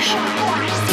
дальше.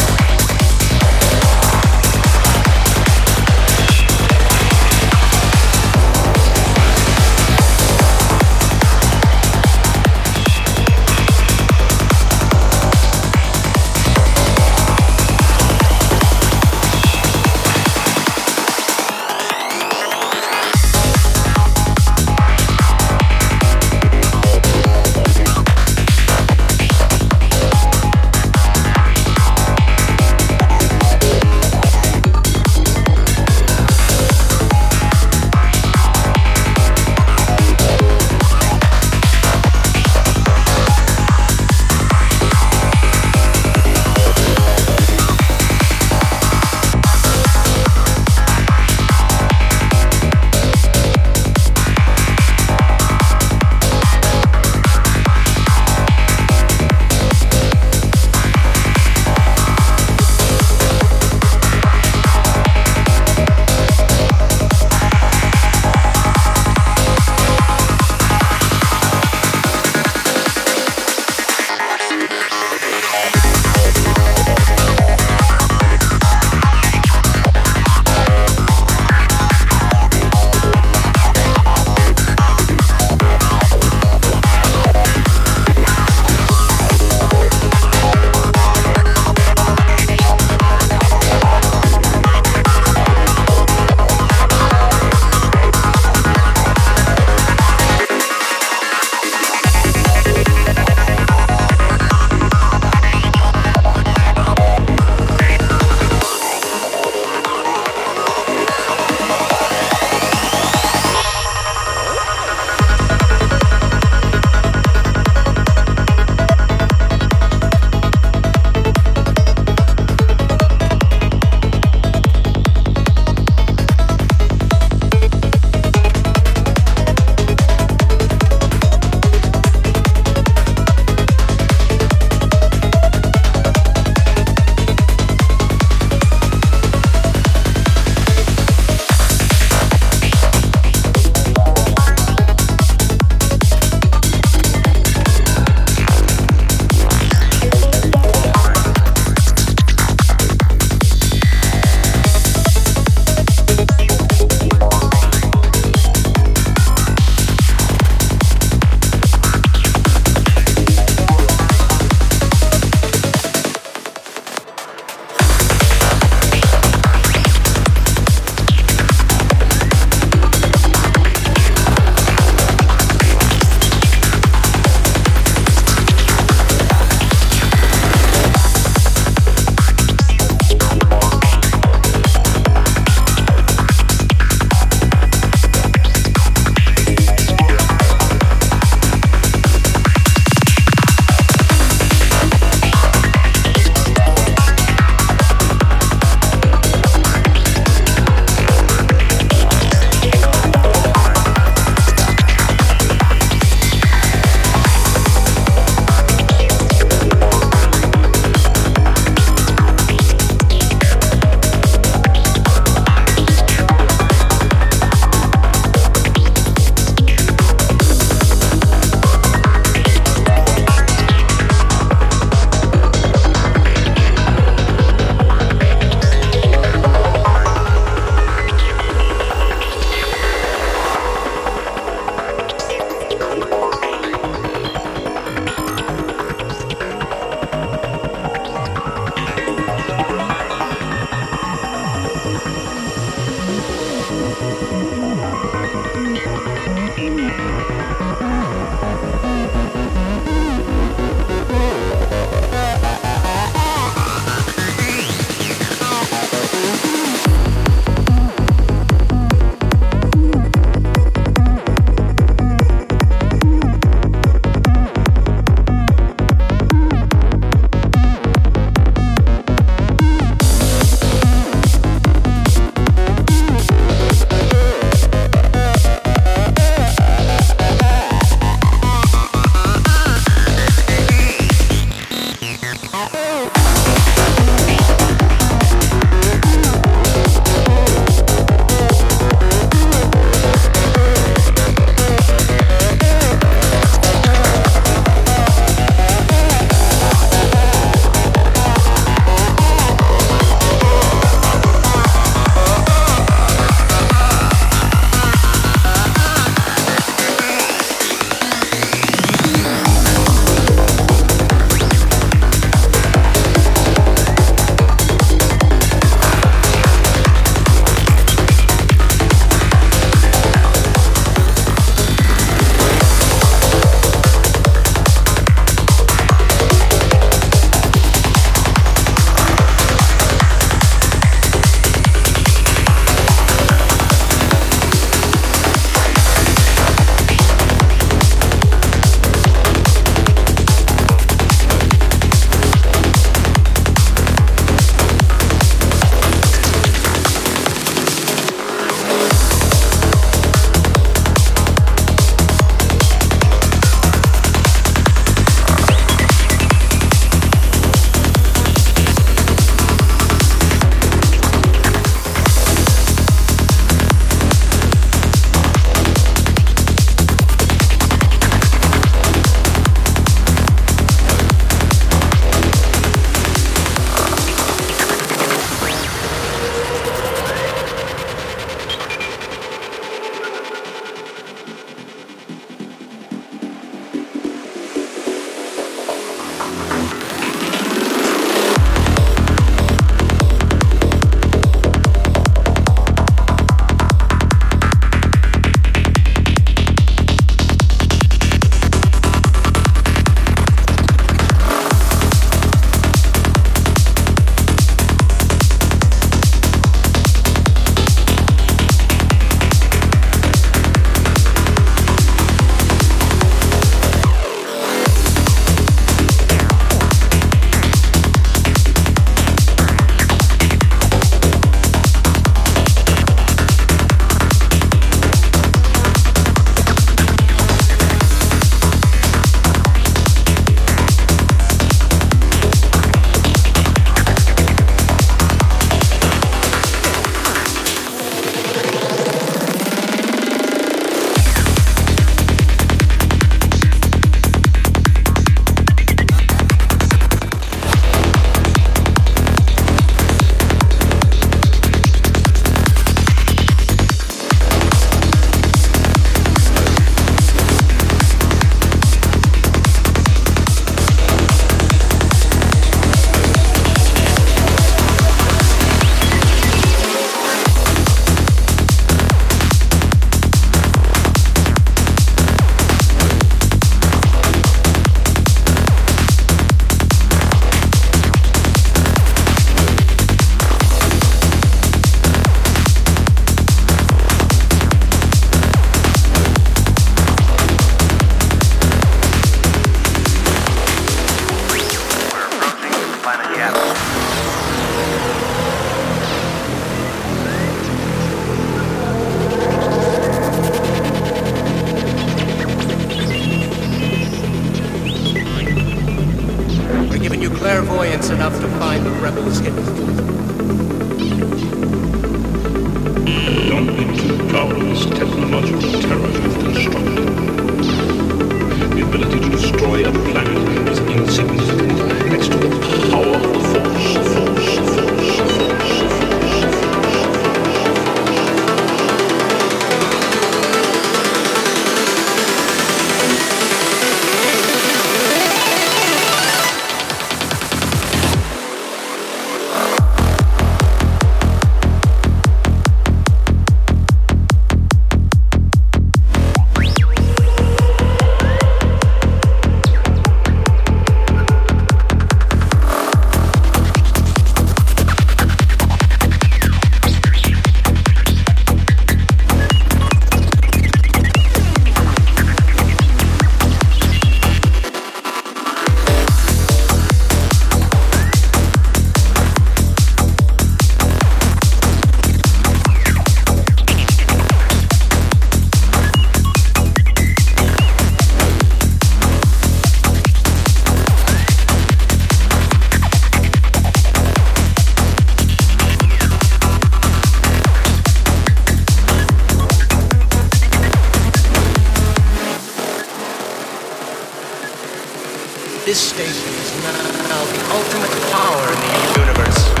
This station is now the ultimate power in the universe.